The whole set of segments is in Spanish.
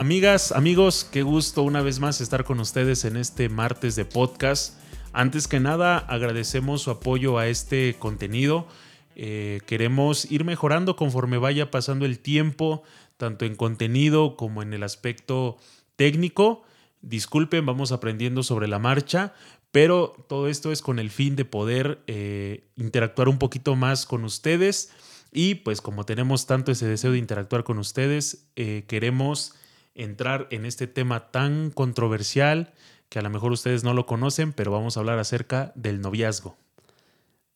Amigas, amigos, qué gusto una vez más estar con ustedes en este martes de podcast. Antes que nada, agradecemos su apoyo a este contenido. Eh, queremos ir mejorando conforme vaya pasando el tiempo, tanto en contenido como en el aspecto técnico. Disculpen, vamos aprendiendo sobre la marcha, pero todo esto es con el fin de poder eh, interactuar un poquito más con ustedes. Y pues como tenemos tanto ese deseo de interactuar con ustedes, eh, queremos entrar en este tema tan controversial que a lo mejor ustedes no lo conocen, pero vamos a hablar acerca del noviazgo.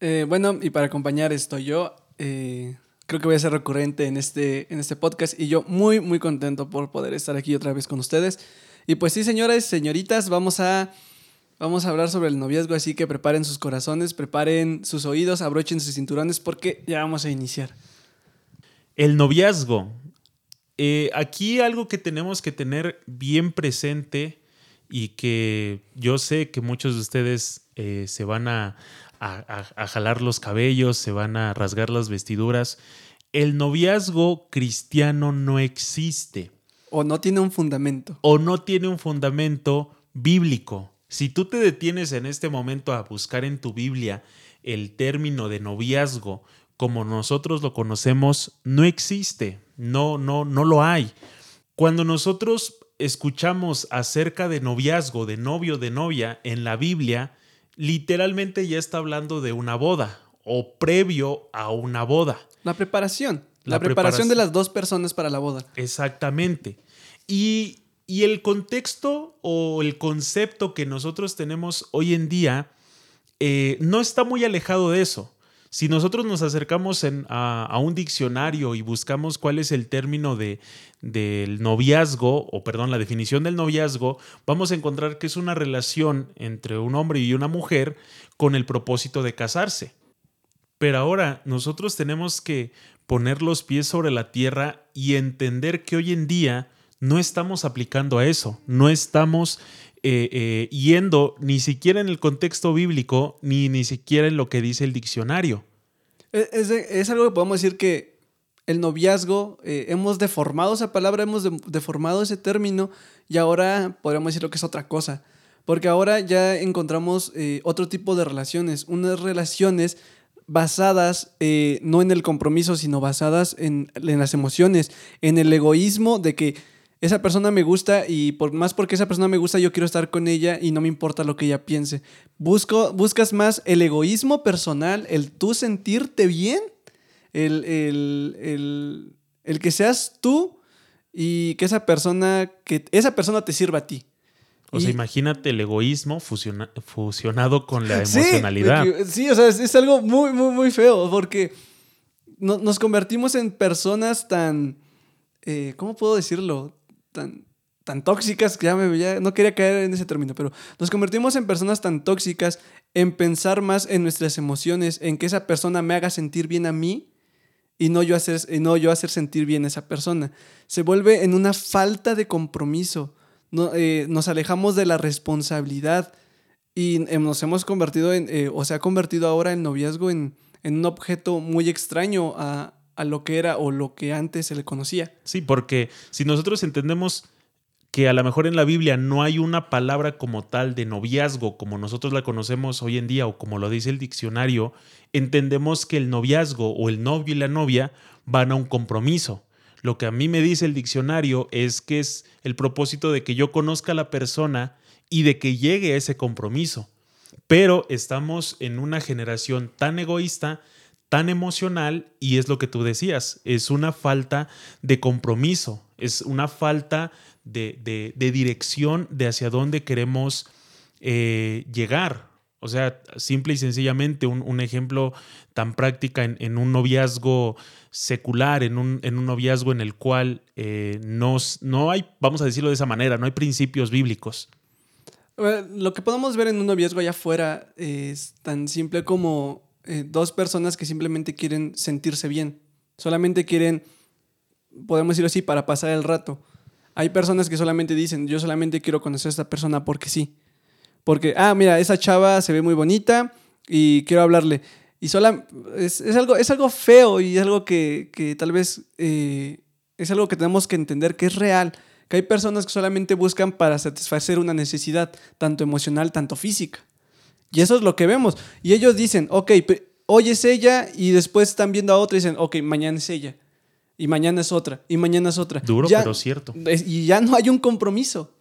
Eh, bueno, y para acompañar estoy yo. creo que voy a ser recurrente en este, en este podcast y yo muy, muy contento por poder estar aquí otra vez con ustedes. Y pues sí, señores, señoritas, vamos a, vamos a hablar sobre el noviazgo, así que preparen sus corazones, preparen sus oídos, abrochen sus cinturones porque ya vamos a iniciar. El noviazgo. Eh, aquí algo que tenemos que tener bien presente y que yo sé que muchos de ustedes eh, se van a, a jalar los cabellos, se van a rasgar las vestiduras. El noviazgo cristiano no existe. O no tiene un fundamento. O no tiene un fundamento bíblico. Si tú te detienes en este momento a buscar en tu Biblia el término de noviazgo como nosotros lo conocemos, no existe. No, no, no lo hay. Cuando nosotros escuchamos acerca de noviazgo, de novio, de novia en la Biblia, literalmente ya está hablando de una boda o previo a una boda. La preparación. La, preparación de las dos personas para la boda. Exactamente. Y, el contexto o el concepto que nosotros tenemos hoy en día eh, no está muy alejado de eso. Si nosotros nos acercamos a, un diccionario y buscamos cuál es el término de, del noviazgo, o perdón, la definición del noviazgo, vamos a encontrar que es una relación entre un hombre y una mujer con el propósito de casarse. Pero ahora nosotros tenemos que poner los pies sobre la tierra y entender que hoy en día no estamos aplicando a eso, no estamos eh, eh, yendo ni siquiera en el contexto bíblico, ni ni siquiera en lo que dice el diccionario. Es, algo que podemos decir que el noviazgo, eh, hemos deformado esa palabra, hemos deformado ese término y ahora podríamos decir lo que es otra cosa. Porque ahora ya encontramos otro tipo de relaciones, unas relaciones basadas no en el compromiso, sino basadas en, en, las emociones, en el egoísmo de que esa persona me gusta y por más porque esa persona me gusta, yo quiero estar con ella y no me importa lo que ella piense. Busco, buscas más el egoísmo personal, el tú sentirte bien, el, el, que seas tú y que esa persona, que esa persona te sirva a ti. O sea, imagínate el egoísmo fusionado con la emocionalidad. Sí, o sea, es, algo muy, muy, muy feo porque nos convertimos en personas tan, eh, ¿cómo puedo decirlo? Tan, tan tóxicas, que ya, me, no quería caer en ese término, pero nos convertimos en personas tan tóxicas en pensar más en nuestras emociones, en que esa persona me haga sentir bien a mí y no yo hacer, no yo hacer sentir bien a esa persona. Se vuelve en una falta de compromiso. No, eh, nos alejamos de la responsabilidad y nos hemos convertido en, eh, o se ha convertido ahora el noviazgo en, en un objeto muy extraño a, a lo que era o lo que antes se le conocía. Sí, porque si nosotros entendemos que a lo mejor en la Biblia no hay una palabra como tal de noviazgo como nosotros la conocemos hoy en día o como lo dice el diccionario, entendemos que el noviazgo o el novio y la novia van a un compromiso. Lo que a mí me dice el diccionario es que es el propósito de que yo conozca a la persona y de que llegue a ese compromiso. Pero estamos en una generación tan egoísta tan emocional y es lo que tú decías, es una falta de compromiso, es una falta de, dirección de hacia dónde queremos eh, llegar. O sea, simple y sencillamente un, ejemplo tan práctica en, un noviazgo secular, en un, en un, noviazgo en el cual eh, no, no hay, vamos a decirlo de esa manera, no hay principios bíblicos. Lo que podemos ver en un noviazgo allá afuera es tan simple como eh, dos personas que simplemente quieren sentirse bien. Solamente quieren, podemos decirlo así, para pasar el rato. Hay personas que solamente dicen, yo solamente quiero conocer a esta persona porque sí. Porque, ah, mira, esa chava se ve muy bonita y quiero hablarle. Y sola, es, algo, es algo feo y algo que, tal vez eh, es algo que tenemos que entender que es real. que hay personas que solamente buscan para satisfacer una necesidad, tanto emocional, tanto física. Y eso es lo que vemos. Y ellos dicen, ok, hoy es ella y después están viendo a otra y dicen, ok, mañana es ella. Y mañana es otra. Y mañana es otra. Duro, pero cierto. Y ya no hay un compromiso.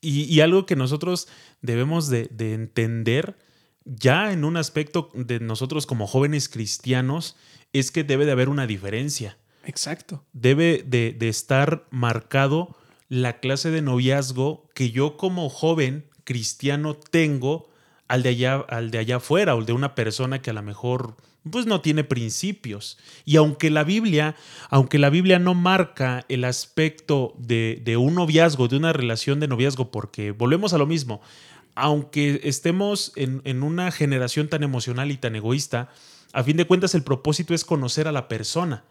Y, algo que nosotros debemos de, entender ya en un aspecto de nosotros como jóvenes cristianos es que debe de haber una diferencia. Exacto. Debe de, de estar marcado la clase de noviazgo que yo como joven cristiano tengo al de allá, al de allá afuera o de una persona que a lo mejor pues no tiene principios. Y aunque la Biblia, aunque la Biblia no marca el aspecto de, de, un noviazgo, de una relación de noviazgo, porque volvemos a lo mismo, aunque estemos en, en una generación tan emocional y tan egoísta, a fin de cuentas el propósito es conocer a la persona.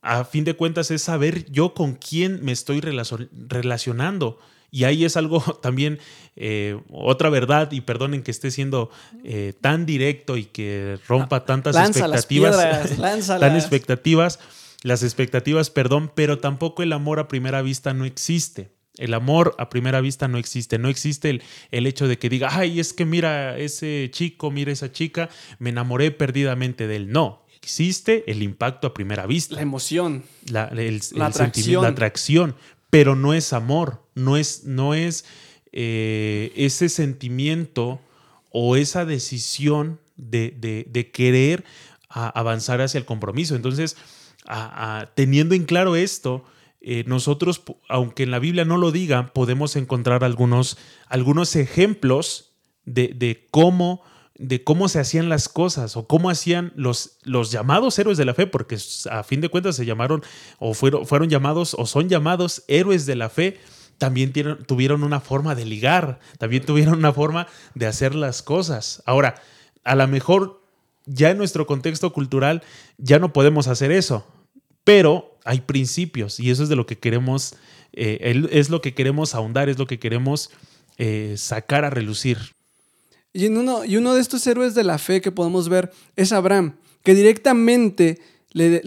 A fin de cuentas es saber yo con quién me estoy relacionando. Y ahí es algo también, eh, otra verdad, y perdonen que esté siendo eh, tan directo y que rompa tantas expectativas. tan expectativas, las expectativas, perdón, pero tampoco el amor a primera vista no existe. El amor a primera vista no existe. No existe el, el, hecho de que diga, ay, es que mira ese chico, mira esa chica, me enamoré perdidamente de él. No, existe el impacto a primera vista. La emoción. La, la atracción. la atracción pero no es amor, no es, no es eh, ese sentimiento o esa decisión de, querer avanzar hacia el compromiso. Entonces, teniendo en claro esto, eh, nosotros, aunque en la Biblia no lo diga, podemos encontrar algunos, algunos ejemplos de, de cómo de cómo se hacían las cosas o cómo hacían los, los llamados héroes de la fe, porque a fin de cuentas se llamaron o fueron, fueron llamados o son llamados héroes de la fe, también tuvieron una forma de ligar, también tuvieron una forma de hacer las cosas. Ahora, a lo mejor ya en nuestro contexto cultural ya no podemos hacer eso, pero hay principios y eso es de lo que queremos, eh, es lo que queremos ahondar, es lo que queremos eh, sacar a relucir. Y, uno, y uno de estos héroes de la fe que podemos ver es Abraham, que directamente le,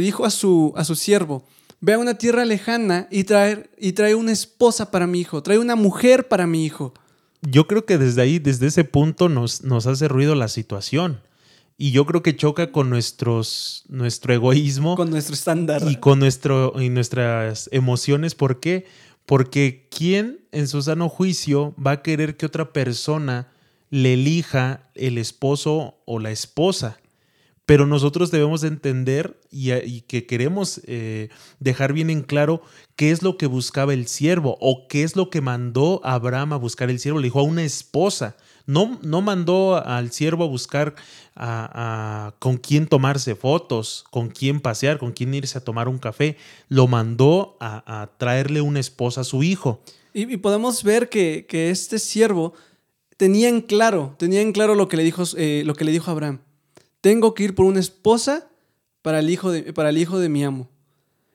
dijo a su, a su siervo, ve a una tierra lejana y trae, y trae una esposa para mi hijo, trae una mujer para mi hijo. Yo creo que desde ahí, desde ese punto, nos, nos hace ruido la situación. Y yo creo que choca con nuestros, nuestro egoísmo. Con nuestro estándar. Y con nuestro, y nuestras emociones. ¿Por qué? Porque ¿quién en su sano juicio va a querer que otra persona le elija el esposo o la esposa. Pero nosotros debemos de entender y, que queremos eh, dejar bien en claro qué es lo que buscaba el siervo o qué es lo que mandó Abraham a buscar el siervo. Le dijo a una esposa. No, no mandó al siervo a buscar a, con quién tomarse fotos, con quién pasear, con quién irse a tomar un café. Lo mandó a, traerle una esposa a su hijo. Y, podemos ver que, que este siervo tenían claro, tenían claro lo que le dijo, eh, lo que le dijo Abraham. Tengo que ir por una esposa para el hijo de, para el hijo de mi amo.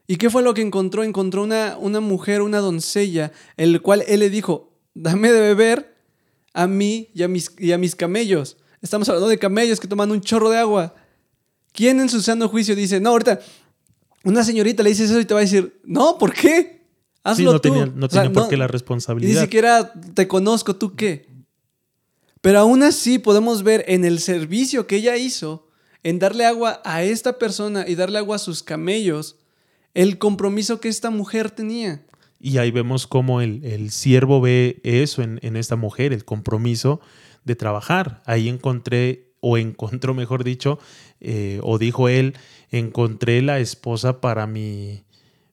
¿Y qué fue lo que encontró? Encontró una, una mujer, una doncella, el cual él le dijo, dame de beber a mí y a mis, y a mis camellos. Estamos hablando de camellos que toman un chorro de agua. ¿Quién en su sano juicio dice, no, ahorita una señorita le dice eso y te va a decir, no, ¿por qué? Hazlo sí, no Tenía, no tenía por qué la responsabilidad. Ni siquiera te conozco, ¿tú qué? Pero aún así podemos ver en el servicio que ella hizo, en darle agua a esta persona y darle agua a sus camellos, el compromiso que esta mujer tenía. Y ahí vemos cómo el, siervo ve eso en, esta mujer, el compromiso de trabajar. Ahí encontré, o encontró, mejor dicho, eh, o dijo él, encontré la esposa para mi,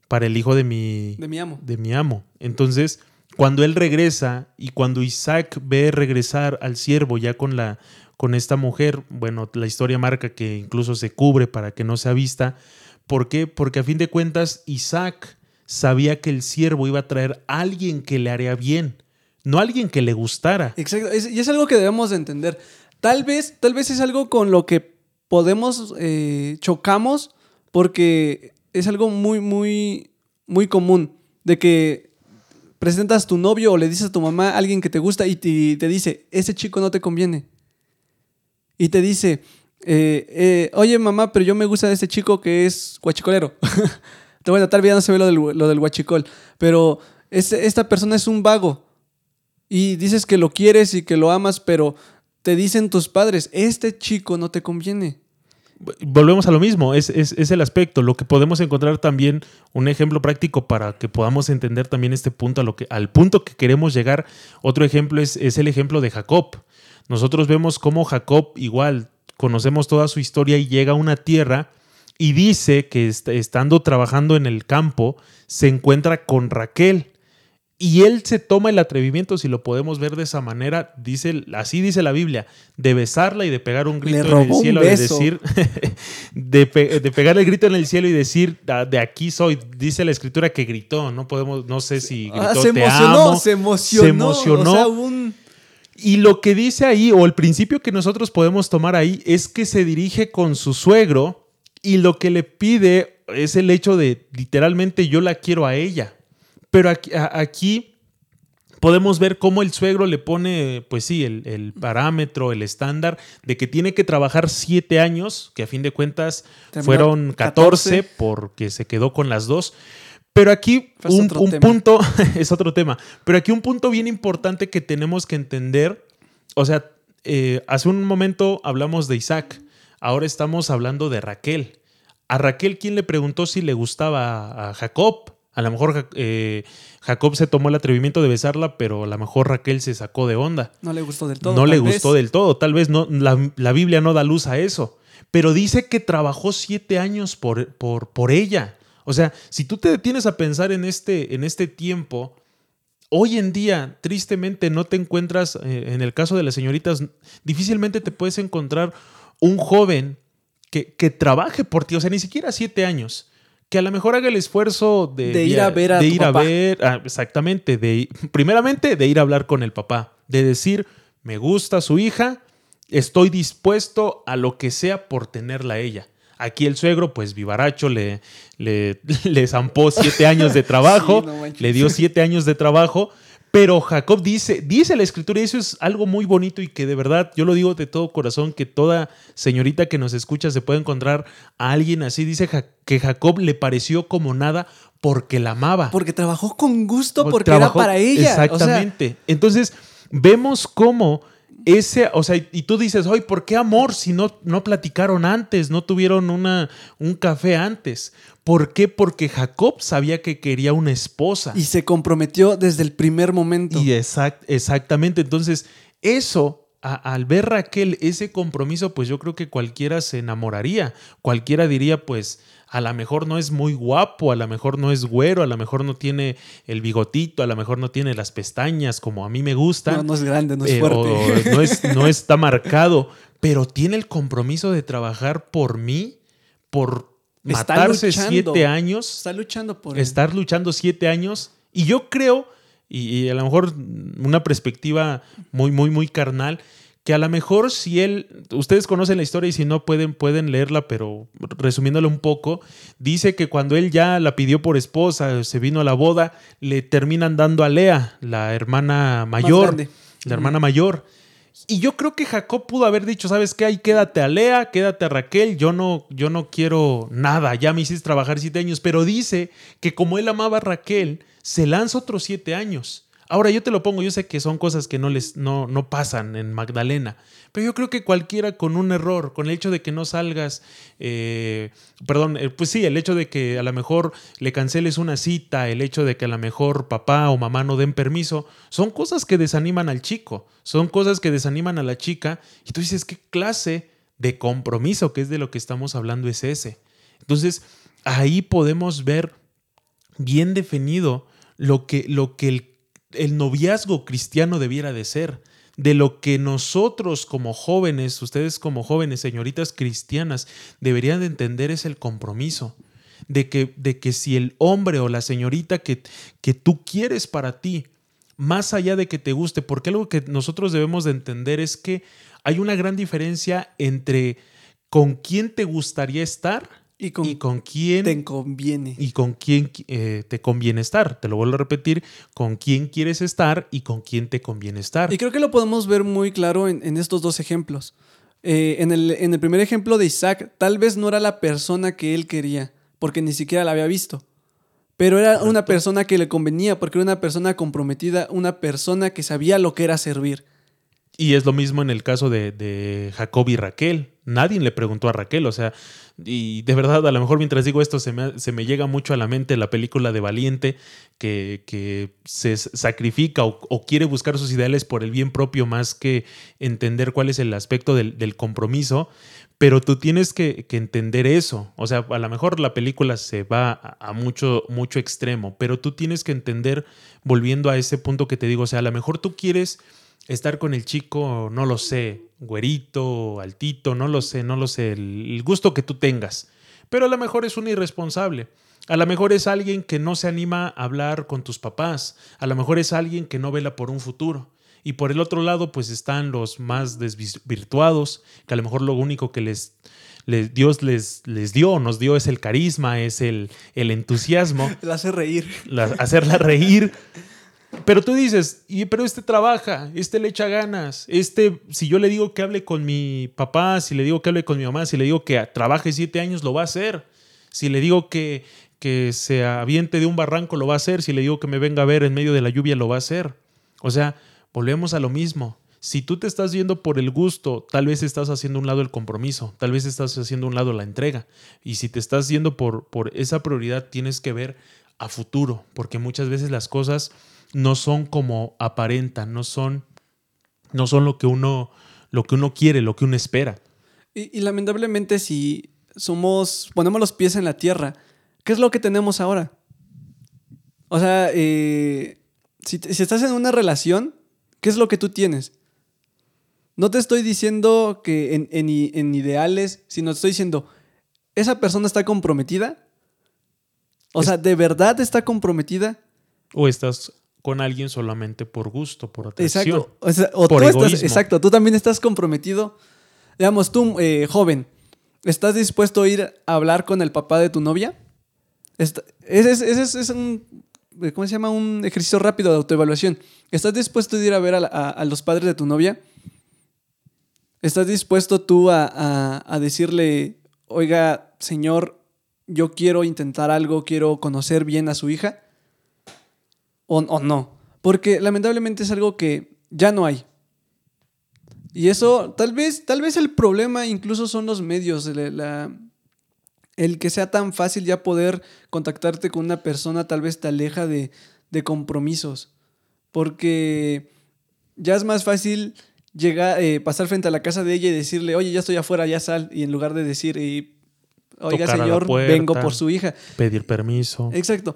para el hijo de mi, de mi amo. De mi amo. Entonces, cuando él regresa y cuando Isaac ve regresar al siervo ya con la con esta mujer, bueno, la historia marca que incluso se cubre para que no sea vista. ¿Por qué? Porque a fin de cuentas Isaac sabía que el siervo iba a traer a alguien que le haría bien, no alguien que le gustara. Exacto, y es algo que debemos de entender. Tal vez, tal vez es algo con lo que podemos eh, chocamos porque es algo muy, muy, muy común de que presentas a tu novio o le dices a tu mamá a alguien que te gusta y te, dice, ese chico no te conviene. Y te dice, eh, eh, oye mamá, pero yo me gusta de ese chico que es guachicolero. Bueno, tal vez no se ve lo del, lo del huachicol, pero este- esta persona es un vago. Y dices que lo quieres y que lo amas, pero te dicen tus padres, este chico no te conviene. Volvemos a lo mismo, es, es- es el aspecto. Lo que podemos encontrar también, un ejemplo práctico para que podamos entender también este punto, a lo que, al punto que queremos llegar. Otro ejemplo es, es el ejemplo de Jacob. Nosotros vemos cómo Jacob, igual, conocemos toda su historia y llega a una tierra y dice que est- estando trabajando en el campo, se encuentra con Raquel. Y él se toma el atrevimiento, si lo podemos ver de esa manera, dice, así dice la Biblia, de besarla y de pegar un grito en el cielo, de beso. decir, de, pe- de pegar el grito en el cielo y decir, "Ah, de aquí soy. Dice la escritura que gritó, no podemos, no sé si gritó, Ah, se te emocionó, amo". se emocionó. Se emocionó. O sea, un... Y lo que dice ahí, o el principio que nosotros podemos tomar ahí, es que se dirige con su suegro y lo que le pide es el hecho de literalmente yo la quiero a ella. Pero aquí, podemos ver cómo el suegro le pone, pues sí, el, el parámetro, el estándar de que tiene que trabajar siete años, que a fin de cuentas fueron 14, 14. porque se quedó con las dos. Pero aquí Es un, un punto, es otro tema, pero aquí un punto bien importante que tenemos que entender, o sea, eh, hace un momento hablamos de Isaac, ahora estamos hablando de Raquel. A Raquel, ¿quién le preguntó si le gustaba a Jacob? A lo mejor eh, Jacob se tomó el atrevimiento de besarla, pero a lo mejor Raquel se sacó de onda No le gustó del todo. no le vez. gustó del todo. Tal vez no, la, la Biblia no da luz a eso. Pero dice que trabajó siete años por, por, por ella. O sea, si tú te detienes a pensar en este, en este tiempo, hoy en día, tristemente, no te encuentras, eh, en el caso de las señoritas, difícilmente te puedes encontrar un joven que, que trabaje por ti. O sea, ni siquiera siete años. Que a lo mejor haga el esfuerzo de, De ir a ver a de tu ir a papá. ver, ah, exactamente, de primeramente de ir a hablar con el papá, de decir, me gusta su hija, estoy dispuesto a lo que sea por tenerla a ella. Aquí el suegro, pues vivaracho, le, le, le zampó siete años de trabajo, Sí, no manches. le dio siete años de trabajo, pero Jacob dice, dice la escritura, y eso es algo muy bonito y que de verdad, yo lo digo de todo corazón, que toda señorita que nos escucha se puede encontrar a alguien así, dice que Jacob le pareció como nada porque la amaba. Porque trabajó con gusto, porque trabajó- era para ella. O sea, Exactamente. Entonces, vemos cómo ese, o sea, y tú dices, oye, ¿por qué amor si no, no platicaron antes, no tuvieron una, un café antes? ¿Por qué? Porque Jacob sabía que quería una esposa. y se comprometió desde el primer momento. Y exact- exactamente. Entonces, eso, a- al ver Raquel ese compromiso, pues yo creo que cualquiera se enamoraría. Cualquiera diría, pues, a lo mejor no es muy guapo, a lo mejor no es güero, a lo mejor no tiene el bigotito, a lo mejor no tiene las pestañas como a mí me gustan. no, no es grande, no es eh, fuerte. o no, es, no está marcado, pero tiene el compromiso de trabajar por mí, por Está matarse luchando. siete años Está luchando por él. estar luchando siete años. Y yo creo, y, y a lo mejor una perspectiva muy, muy, muy carnal, que a lo mejor si él, ustedes conocen la historia y si no pueden, pueden leerla, pero resumiéndolo un poco, dice que cuando él ya la pidió por esposa, se vino a la boda, le terminan dando a Lea, la hermana mayor, la hermana mayor. Y yo creo que Jacob pudo haber dicho, ¿sabes qué? Ahí quédate a Lea, quédate a Raquel, yo no, yo no quiero nada, ya me hiciste trabajar siete años, pero dice que como él amaba a Raquel, se lanza otros siete años. Ahora yo te lo pongo, yo sé que son cosas que no les no, no pasan en Magdalena, pero yo creo que cualquiera con un error, con el hecho de que no salgas, eh, perdón, eh, pues sí, el hecho de que a lo mejor le canceles una cita, el hecho de que a lo mejor papá o mamá no den permiso, son cosas que desaniman al chico, son cosas que desaniman a la chica, y tú dices, ¿qué clase de compromiso, que es de lo que estamos hablando, es ese? Entonces, ahí podemos ver bien definido lo que, lo que el, el noviazgo cristiano debiera de ser, de lo que nosotros como jóvenes, ustedes como jóvenes, señoritas cristianas, deberían de entender es el compromiso. De que, de que si el hombre o la señorita que, que tú quieres para ti, más allá de que te guste, porque algo que nosotros debemos de entender es que hay una gran diferencia entre con quién te gustaría estar Y con, y con quién te conviene. y con quién eh, te conviene estar. Te lo vuelvo a repetir, con quién quieres estar y con quién te conviene estar. Y creo que lo podemos ver muy claro en, en estos dos ejemplos. Eh, en, el, en el primer ejemplo de Isaac, tal vez no era la persona que él quería, porque ni siquiera la había visto. Pero era una persona que le convenía porque era una persona comprometida, una persona que sabía lo que era servir. Y es lo mismo en el caso de, de Jacob y Raquel. Nadie le preguntó a Raquel, o sea, y de verdad, a lo mejor mientras digo esto, se me, se me llega mucho a la mente la película de Valiente, que, que se sacrifica o, quiere buscar sus ideales por el bien propio más que entender cuál es el aspecto del, compromiso. Pero tú tienes que, que, entender eso. O sea, a lo mejor la película se va a, a, mucho, mucho extremo, pero tú tienes que entender, volviendo a ese punto que te digo, o sea, a lo mejor tú quieres estar con el chico, no lo sé, güerito, altito, no lo sé, no lo sé, el, gusto que tú tengas. Pero a lo mejor es un irresponsable. A lo mejor es alguien que no se anima a hablar con tus papás. A lo mejor es alguien que no vela por un futuro. Y por el otro lado, pues están los más desvirtuados, que a lo mejor lo único que les, Dios les, les, dio, nos dio es el carisma, es el, el entusiasmo. La hace reír. hacerla reír. Pero tú dices, y, pero este trabaja, este le echa ganas, este, si yo le digo que hable con mi papá, si le digo que hable con mi mamá, si le digo que trabaje siete años, lo va a hacer. Si le digo que, que se aviente de un barranco, lo va a hacer. Si le digo que me venga a ver en medio de la lluvia, lo va a hacer. O sea, volvemos a lo mismo. Si tú te estás viendo por el gusto, tal vez estás haciendo un lado el compromiso, tal vez estás haciendo un lado la entrega. Y si te estás yendo por, por esa prioridad, tienes que ver a futuro, porque muchas veces las cosas no son como aparentan, no son, no son lo que uno, lo que uno quiere, lo que uno espera. Y, lamentablemente si somos, ponemos los pies en la tierra, ¿qué es lo que tenemos ahora? O sea, eh, si, estás en una relación, ¿qué es lo que tú tienes? No te estoy diciendo que en, en, ideales, sino estoy diciendo, ¿esa persona está comprometida? O sea, ¿de verdad está comprometida? O estás con alguien solamente por gusto, por atención. Exacto. por tú exacto, tú también estás comprometido. Digamos, tú, eh, joven, ¿estás dispuesto a ir a hablar con el papá de tu novia? Ese es, un, ¿cómo se llama? Un ejercicio rápido de autoevaluación. ¿Estás dispuesto a ir a ver a, los padres de tu novia? ¿Estás dispuesto tú a, a decirle, oiga, señor, yo quiero intentar algo, quiero conocer bien a su hija? O, no. Porque lamentablemente es algo que ya no hay. Y eso, tal vez, tal vez el problema incluso son los medios, el que sea tan fácil ya poder contactarte con una persona tal vez te aleja de, compromisos. Porque ya es más fácil llegar, eh, pasar frente a la casa de ella y decirle, oye, ya estoy afuera, ya sal. Y en lugar de decir, oiga, señor, vengo por su hija. Pedir permiso. Exacto.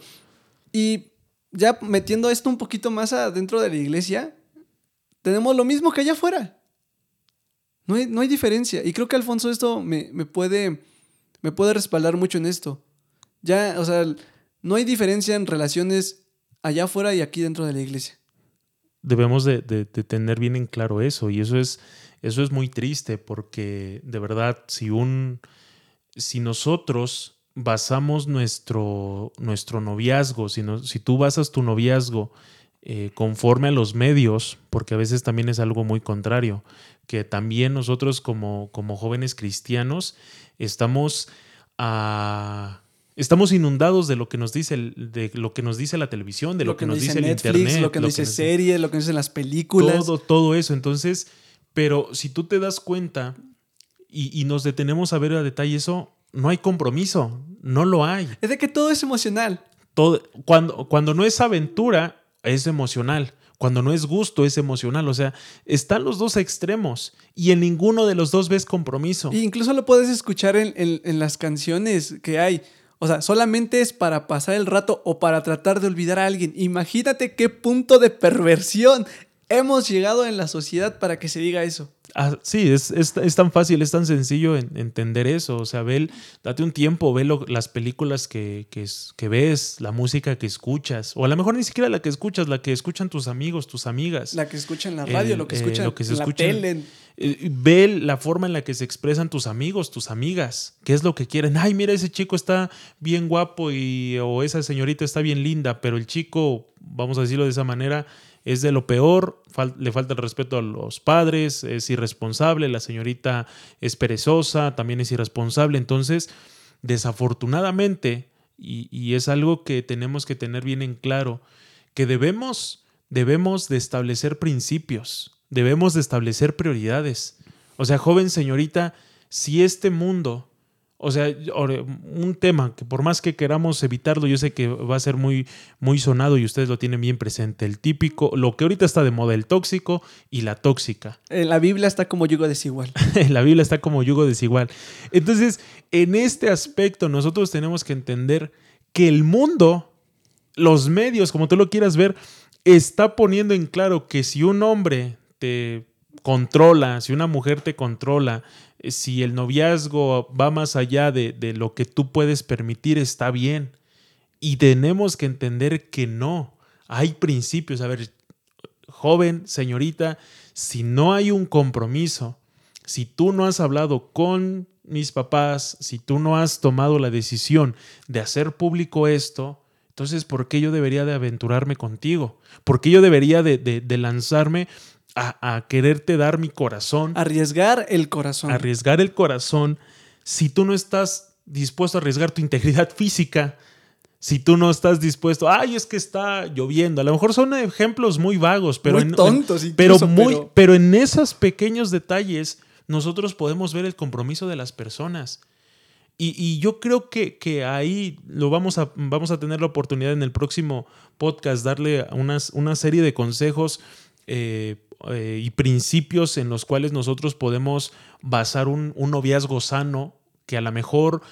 Y ya metiendo esto un poquito más adentro de la iglesia, tenemos lo mismo que allá afuera. No hay, no hay diferencia. Y creo que Alfonso esto me, puede, me puede respaldar mucho en esto. Ya, o sea, no hay diferencia en relaciones allá afuera y aquí dentro de la iglesia. Debemos de, de, tener bien en claro eso. Y eso es, eso es muy triste porque de verdad, si un, si nosotros basamos nuestro, nuestro noviazgo, si, si tú basas tu noviazgo eh, conforme a los medios, porque a veces también es algo muy contrario, que también nosotros como, como jóvenes cristianos estamos a... Estamos inundados de lo que nos dice de lo que nos dice la televisión, de lo, que, nos dice, el internet, lo que nos dice series, lo que nos dicen las películas. Todo, todo eso. Entonces, pero si tú te das cuenta y, y nos detenemos a ver a detalle eso, no hay compromiso, no lo hay. Es de que todo es emocional. Todo, cuando, cuando no es aventura, es emocional. Cuando no es gusto, es emocional. O sea, están los dos extremos y en ninguno de los dos ves compromiso. E incluso lo puedes escuchar en, en las canciones que hay. O sea, solamente es para pasar el rato o para tratar de olvidar a alguien. Imagínate qué punto de perversión hemos llegado en la sociedad para que se diga eso. Ah, sí, es, es, tan fácil, es tan sencillo entender eso. O sea, ve, date un tiempo, ve las películas que, que, ves, la música que escuchas, o a lo mejor ni siquiera la que escuchas, la que escuchan tus amigos, tus amigas. La que escuchan la radio, lo que escuchan en la tele. Eh, ve la forma en la que se expresan tus amigos, tus amigas, qué es lo que quieren. Ay, mira, ese chico está bien guapo y, o esa señorita está bien linda, pero el chico, vamos a decirlo de esa manera, es de lo peor, le falta el respeto a los padres, es irresponsable, la señorita es perezosa, también es irresponsable. Entonces, desafortunadamente, y, y es algo que tenemos que tener bien en claro, que debemos, debemos de establecer principios, debemos de establecer prioridades. O sea, joven señorita, si este mundo o sea, un tema que por más que queramos evitarlo, yo sé que va a ser muy, muy sonado y ustedes lo tienen bien presente. El típico, lo que ahorita está de moda, el tóxico y la tóxica. En la Biblia está como yugo desigual. la Biblia está como yugo desigual. Entonces, en este aspecto, nosotros tenemos que entender que el mundo, los medios, como tú lo quieras ver, está poniendo en claro que si un hombre te controla, si una mujer te controla, si el noviazgo va más allá de, lo que tú puedes permitir, está bien. Y tenemos que entender que no. Hay principios. A ver, joven, señorita, si no hay un compromiso, si tú no has hablado con mis papás, si tú no has tomado la decisión de hacer público esto, entonces, ¿por qué yo debería de aventurarme contigo? ¿Por qué yo debería de, de lanzarme a, quererte dar mi corazón. Arriesgar el corazón. Arriesgar el corazón. Si tú no estás dispuesto a arriesgar tu integridad física, si tú no estás dispuesto, ay, es que está lloviendo. A lo mejor son ejemplos muy vagos, pero muy tontos, pero muy, pero... en esos pequeños detalles nosotros podemos ver el compromiso de las personas. Y, yo creo que, que, ahí lo vamos a, vamos a tener la oportunidad en el próximo podcast darle unas, una serie de consejos eh, eh, y principios en los cuales nosotros podemos basar un, noviazgo sano, que a lo mejor,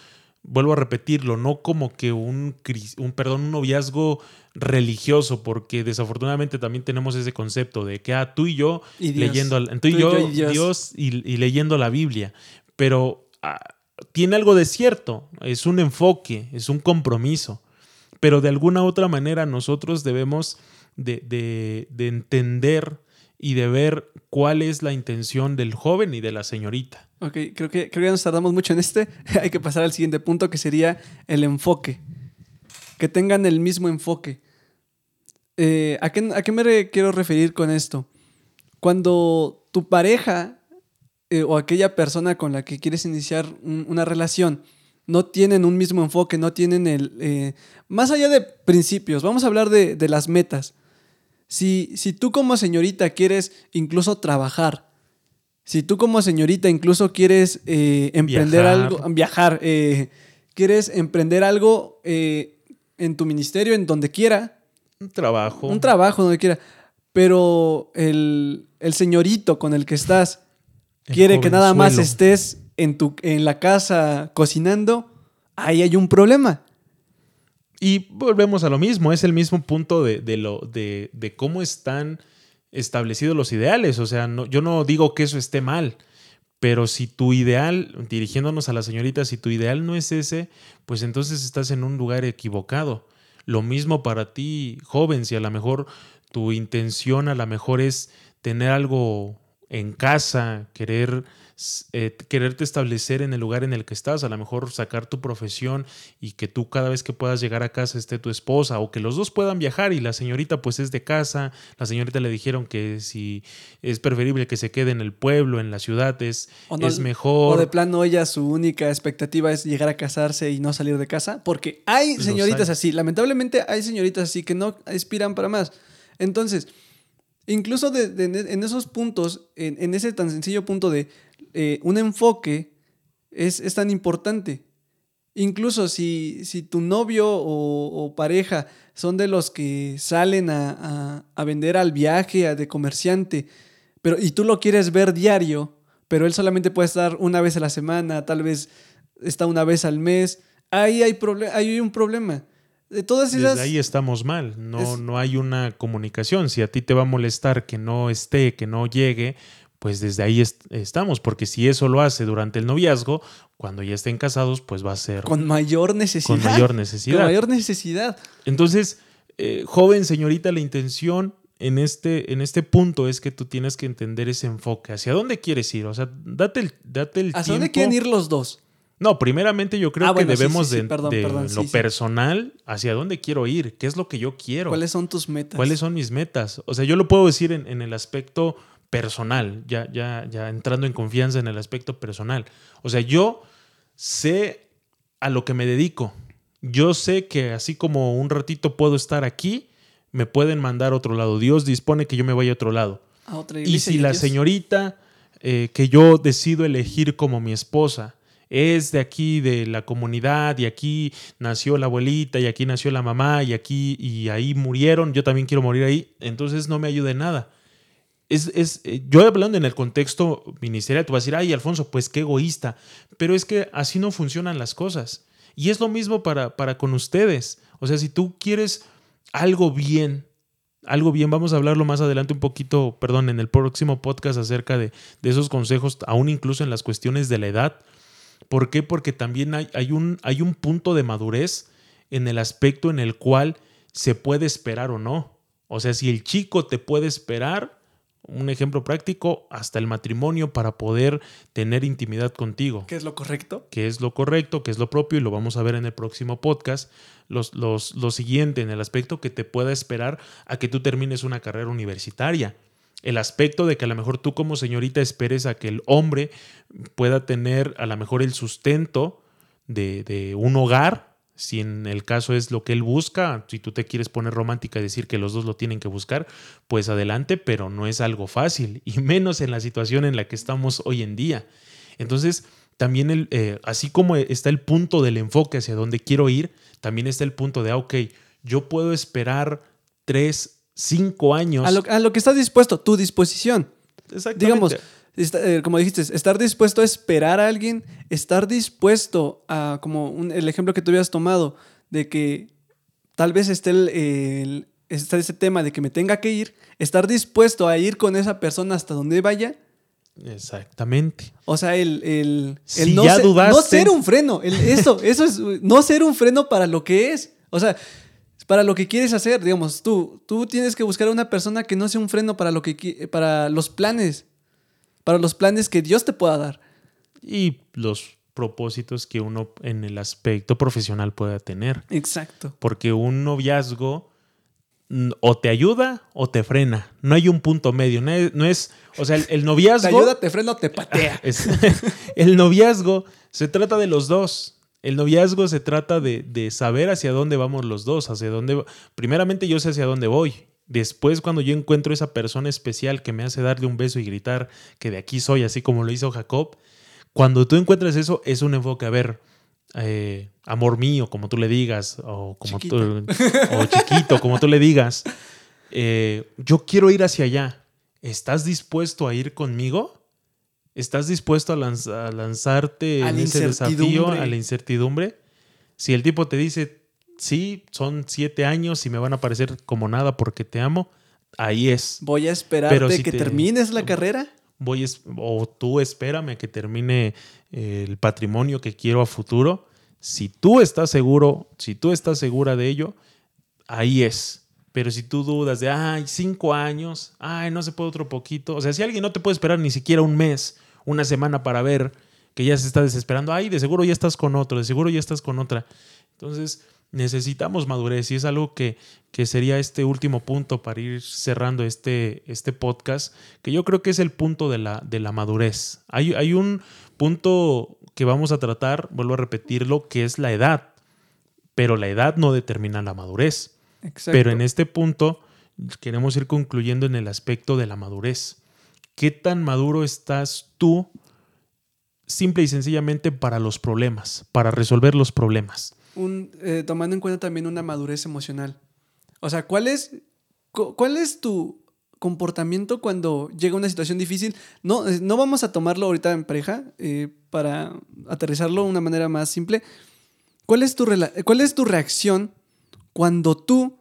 vuelvo a repetirlo, no como que un, un, perdón, un noviazgo religioso, porque desafortunadamente también tenemos ese concepto de que ah, tú y yo leyendo tú y yo, Dios, y, leyendo la Biblia. Pero ah, tiene algo de cierto, es un enfoque, es un compromiso. Pero de alguna otra manera nosotros debemos de, de, de entender y de ver cuál es la intención del joven y de la señorita. Ok, creo que, creo que ya nos tardamos mucho en este. Hay que pasar al siguiente punto que sería el enfoque. Que tengan el mismo enfoque. Eh, ¿a, qué, ¿a, qué, me quiero referir con esto? Cuando tu pareja eh, o aquella persona con la que quieres iniciar una relación no tienen un mismo enfoque, no tienen el... Eh, más allá de principios, vamos a hablar de, de las metas. Si, si tú como señorita quieres incluso trabajar, si tú como señorita incluso quieres eh, emprender algo, viajar, eh, quieres emprender algo eh, en tu ministerio, en donde quiera. Un trabajo. Un trabajo donde quiera. Pero el, señorito con el que estás quiere que nada más estés en, tu, en la casa cocinando, ahí hay un problema. Y volvemos a lo mismo, es el mismo punto de, lo, de, cómo están establecidos los ideales. O sea, no, yo no digo que eso esté mal, pero si tu ideal, dirigiéndonos a la señorita, si tu ideal no es ese, pues entonces estás en un lugar equivocado. Lo mismo para ti, joven, si a lo mejor tu intención a lo mejor es tener algo en casa, querer eh, quererte establecer en el lugar en el que estás, a lo mejor sacar tu profesión y que tú cada vez que puedas llegar a casa esté tu esposa o que los dos puedan viajar y la señorita pues es de casa, la señorita le dijeron que si es preferible que se quede en el pueblo, en la ciudad, es, es mejor. O de plano ella su única expectativa es llegar a casarse y no salir de casa, porque hay señoritas así, lamentablemente hay señoritas así que no aspiran para más. Entonces, incluso en esos puntos, en, ese tan sencillo punto de eh, un enfoque es, tan importante. Incluso si, si tu novio o, pareja son de los que salen a, vender al viaje, a de comerciante, pero, y tú lo quieres ver diario, pero él solamente puede estar una vez a la semana, tal vez está una vez al mes, ahí hay, hay un problema. De todas esas... Desde ahí estamos mal, no, no hay una comunicación. Si a ti te va a molestar que no esté, que no llegue, pues desde ahí estamos, porque si eso lo hace durante el noviazgo, cuando ya estén casados, pues va a ser... Con mayor necesidad. Con mayor necesidad. Con mayor necesidad. Entonces, eh, joven señorita, la intención en este, en este punto es que tú tienes que entender ese enfoque. ¿Hacia dónde quieres ir? O sea, date el, date el ¿Hacia dónde quieren ir los dos? No, primeramente yo creo ah, que debemos de, lo personal hacia dónde quiero ir, qué es lo que yo quiero. ¿Cuáles son tus metas? ¿Cuáles son mis metas? O sea, yo lo puedo decir en, en el aspecto personal, ya, ya, ya entrando en confianza en el aspecto personal. O sea, yo sé a lo que me dedico yo sé que así como un ratito puedo estar aquí, me pueden mandar a otro lado. Dios dispone que yo me vaya a otro lado. A otra Y si la Dios- señorita eh, que yo decido elegir como mi esposa es de aquí, de la comunidad, y aquí nació la abuelita, y aquí nació la mamá, y aquí, y ahí murieron, yo también quiero morir ahí, entonces no me ayuda en nada. Es, es, eh, yo hablando en el contexto ministerial, tú vas a decir, ay, Alfonso, pues qué egoísta, pero es que así no funcionan las cosas. Y es lo mismo para, para con ustedes. O sea, si tú quieres algo bien, algo bien, vamos a hablarlo más adelante un poquito, perdón, en el próximo podcast acerca de, de esos consejos, aún incluso en las cuestiones de la edad. ¿Por qué? Porque también hay, hay, un, hay un punto de madurez en el aspecto en el cual se puede esperar o no. O sea, si el chico te puede esperar, un ejemplo práctico, hasta el matrimonio para poder tener intimidad contigo ¿Qué es lo correcto? qué es lo correcto, qué es lo propio, y lo vamos a ver en el próximo podcast. Los, los, lo siguiente, en el aspecto que te pueda esperar a que tú termines una carrera universitaria. El aspecto de que a lo mejor tú como señorita esperes a que el hombre pueda tener a lo mejor el sustento de, de un hogar, si en el caso es lo que él busca, si tú te quieres poner romántica y decir que los dos lo tienen que buscar, pues adelante, pero no es algo fácil, y menos en la situación en la que estamos hoy en día. Entonces, también el, eh, así como está el punto del enfoque hacia donde quiero ir, también está el punto de, ah, ok, yo puedo esperar tres, cinco años. A lo, a lo que estás dispuesto, tu disposición. Exactamente. Digamos, como dijiste, estar dispuesto a esperar a alguien, estar dispuesto a, como un- el ejemplo que tú habías tomado, de que tal vez esté el, el- está ese tema de que me tenga que ir, estar dispuesto a ir con esa persona hasta donde vaya. Exactamente. O sea, el, el, el Si no, ya ser, dudaste. no ser un freno. eso, eso es no ser un freno para lo que es. O sea, para lo que quieres hacer, digamos, tú, tú tienes que buscar a una persona que no sea un freno para, lo que, para los planes, para los planes que Dios te pueda dar. Y los propósitos que uno en el aspecto profesional pueda tener. Exacto. Porque un noviazgo o te ayuda o te frena. No hay un punto medio. No es, no es- o sea, el, el Te noviazgo... ayuda, te frena o te patea. Es- el noviazgo se trata de los dos. El noviazgo se trata de, de saber hacia dónde vamos los dos, hacia dónde... Primeramente yo sé hacia dónde voy. Después cuando yo encuentro esa persona especial que me hace darle un beso y gritar que de aquí soy, así como lo hizo Jacob, cuando tú encuentras eso es un enfoque, a ver, eh, amor mío, como tú le digas, o como tú, o chiquito, como tú le digas, eh, yo quiero ir hacia allá. ¿Estás dispuesto a ir conmigo? ¿Estás dispuesto a, lanz- a lanzarte A en ese desafío, a la incertidumbre? Si el tipo te dice, sí, son siete años y me van a parecer como nada porque te amo, ahí es. Voy a esperarte Pero si que te- termines la carrera. Voy es- o tú espérame a que termine eh, el patrimonio que quiero a futuro. Si tú estás seguro, si tú estás segura de ello, ahí es. Pero si tú dudas de, ay, cinco años, ay, no se puede otro poquito. O sea, si alguien no te puede esperar ni siquiera un mes, una semana para ver que ya se está desesperando, ay, de seguro ya estás con otro, de seguro ya estás con otra. Entonces, necesitamos madurez y es algo que, que sería este último punto para ir cerrando este, este podcast, que yo creo que es el punto de la, de la madurez. Hay, hay un punto que vamos a tratar, vuelvo a repetirlo, que es la edad, pero la edad no determina la madurez. Exacto. Pero en este punto queremos ir concluyendo en el aspecto de la madurez. ¿Qué tan maduro estás tú simple y sencillamente para los problemas, para resolver los problemas? Eh, tomando en cuenta también una madurez emocional. O sea, ¿cuál es, cu- cuál es tu comportamiento cuando llega una situación difícil? No, eh, no vamos a tomarlo ahorita en pareja eh, para aterrizarlo de una manera más simple. ¿Cuál es, tu ¿Cuál es tu reacción cuando tú,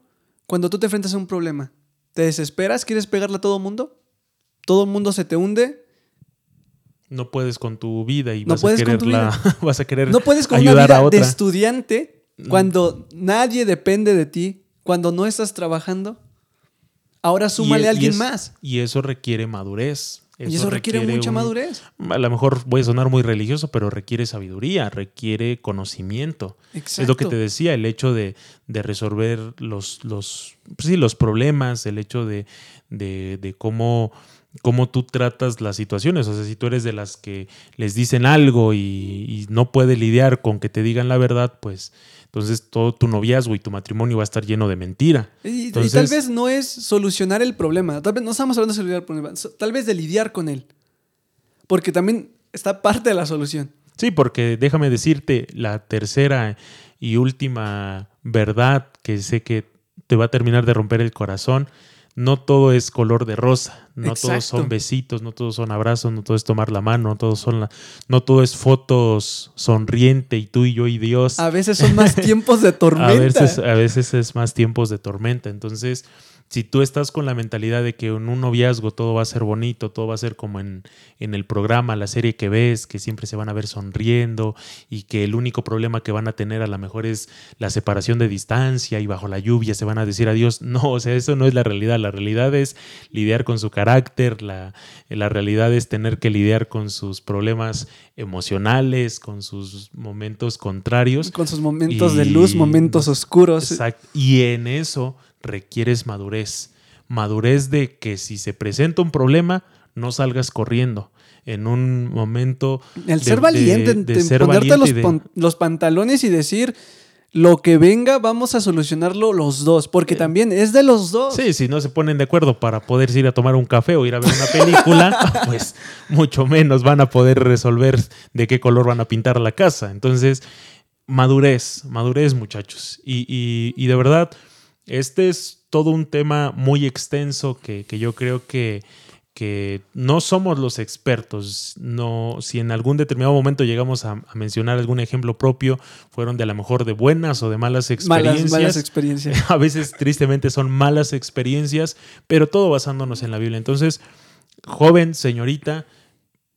cuando tú te enfrentas a un problema? ¿Te desesperas? ¿Quieres pegarle a todo el mundo? ¿Todo el mundo se te hunde? No puedes con tu vida y No vas, a puedes con tu quererla- vas a querer No puedes con una ayudar vida a de estudiante cuando nadie depende de ti, cuando no estás trabajando. Ahora súmale Y- a y alguien es- más. Y eso requiere madurez. y eso requiere, mucha un- madurez. A lo mejor voy a sonar muy religioso, pero requiere sabiduría, requiere conocimiento. Exacto. Es lo que te decía, el hecho de, de resolver los, los, pues sí, los problemas, el hecho de, de, de cómo cómo tú tratas las situaciones. O sea, si tú eres de las que les dicen algo y, y no puede lidiar con que te digan la verdad, pues entonces todo tu noviazgo y tu matrimonio va a estar lleno de mentira. Y, tal vez no es solucionar el problema, tal vez no estamos hablando de solucionar el problema, tal vez de lidiar con él. Porque también está parte de la solución. Sí, porque déjame decirte la tercera y última verdad que sé que te va a terminar de romper el corazón. No todo es color de rosa, no todos Exacto. son besitos, no todos son abrazos, no todo es tomar la mano, no todos son la- no todo es fotos sonriente y tú y yo y Dios. A veces son más tiempos de tormenta. A veces, a veces es más tiempos de tormenta. Entonces, si tú estás con la mentalidad de que en un noviazgo todo va a ser bonito, todo va a ser como en, en el programa, la serie que ves, que siempre se van a ver sonriendo y que el único problema que van a tener a lo mejor es la separación de distancia y bajo la lluvia se van a decir adiós. No, o sea, eso no es la realidad. La realidad es lidiar con su carácter, la, la realidad es tener que lidiar con sus problemas emocionales, con sus momentos contrarios. Con sus momentos de luz, momentos oscuros. Exacto. Y en eso requieres madurez. Madurez de que si se presenta un problema, no salgas corriendo. En un momento. El de- ser valiente, de- de de ser ponerte valiente los, pantalones y decir lo que venga, vamos a solucionarlo los dos. Porque también es de los dos. Sí, si no se ponen de acuerdo para poder ir a tomar un café o ir a ver una película, pues mucho menos van a poder resolver de qué color van a pintar la casa. Entonces, madurez, madurez muchachos. Y, y- y de verdad, este es todo un tema muy extenso que, que yo creo que, que no somos los expertos. No, si en algún determinado momento llegamos a, a mencionar algún ejemplo propio, fueron de a lo mejor de buenas o de malas experiencias. malas, malas experiencias. A veces, tristemente, son malas experiencias, pero todo basándonos en la Biblia. Entonces, joven, señorita,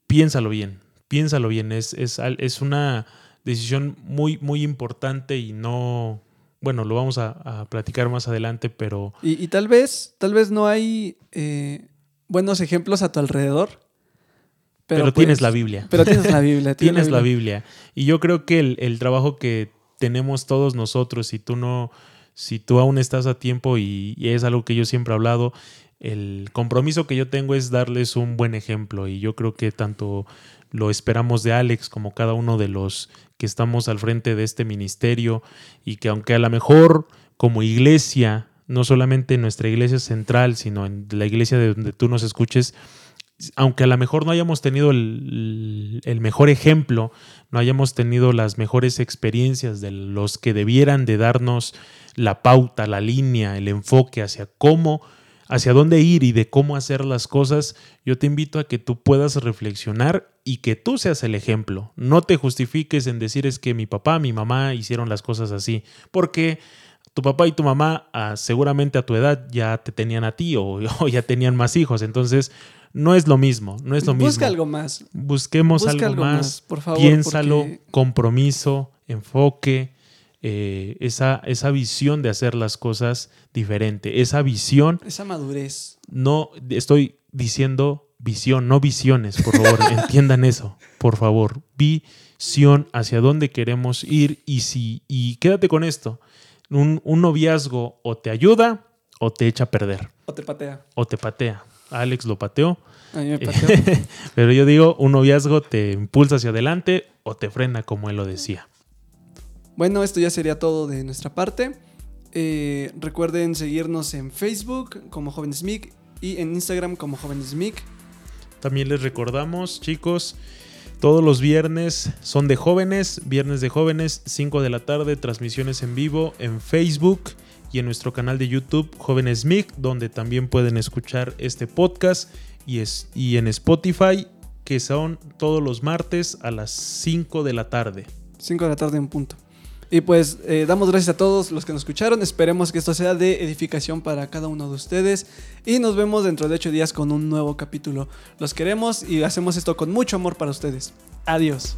piénsalo bien, piénsalo bien. Es, es, es una decisión muy, muy importante y no. Bueno, lo vamos a, a platicar más adelante, pero Y, y tal vez, tal vez no hay eh, buenos ejemplos a tu alrededor. pero, pues, tienes la Biblia. Pero tienes la Biblia. tienes la Biblia. Y yo creo que el, el trabajo que tenemos todos nosotros, si tú no, si tú aún estás a tiempo y, y es algo que yo siempre he hablado, el compromiso que yo tengo es darles un buen ejemplo. Y yo creo que tanto lo esperamos de Alex como cada uno de los que estamos al frente de este ministerio y que aunque a lo mejor como iglesia, no solamente en nuestra iglesia central, sino en la iglesia de donde tú nos escuches, aunque a lo mejor no hayamos tenido el, el mejor ejemplo, no hayamos tenido las mejores experiencias de los que debieran de darnos la pauta, la línea, el enfoque hacia cómo, hacia dónde ir y de cómo hacer las cosas, yo te invito a que tú puedas reflexionar y que tú seas el ejemplo. No te justifiques en decir es que mi papá, mi mamá hicieron las cosas así, porque tu papá y tu mamá ah, seguramente a tu edad ya te tenían a ti o, o ya tenían más hijos, entonces no es lo mismo, no es lo mismo. Busca algo más. Busquemos Busca algo, algo más, más, por favor, piénsalo, porque- compromiso, enfoque, eh, esa, esa visión de hacer las cosas diferente, esa visión, Esa madurez. no estoy diciendo visión, no visiones, por favor, entiendan eso, por favor, visión hacia dónde queremos ir y si, y quédate con esto, un, un noviazgo o te ayuda o te echa a perder, O te patea. o te patea. Alex lo pateó, A mí me pateó. pero yo digo, un noviazgo te impulsa hacia adelante o te frena, como él lo decía. Bueno, esto ya sería todo de nuestra parte. Eh, recuerden seguirnos en Facebook como Jóvenes MIC y en Instagram como Jóvenes MIC. También les recordamos, chicos, todos los viernes son de jóvenes, viernes de jóvenes, 5 de la tarde, transmisiones en vivo en Facebook y en nuestro canal de YouTube Jóvenes MIC, donde también pueden escuchar este podcast y, es, y en Spotify, que son todos los martes a las 5 de la tarde. 5 de la tarde en punto. Y pues eh, damos gracias a todos los que nos escucharon. Esperemos que esto sea de edificación para cada uno de ustedes. Y nos vemos dentro de 8 días con un nuevo capítulo. Los queremos y hacemos esto con mucho amor para ustedes. Adiós.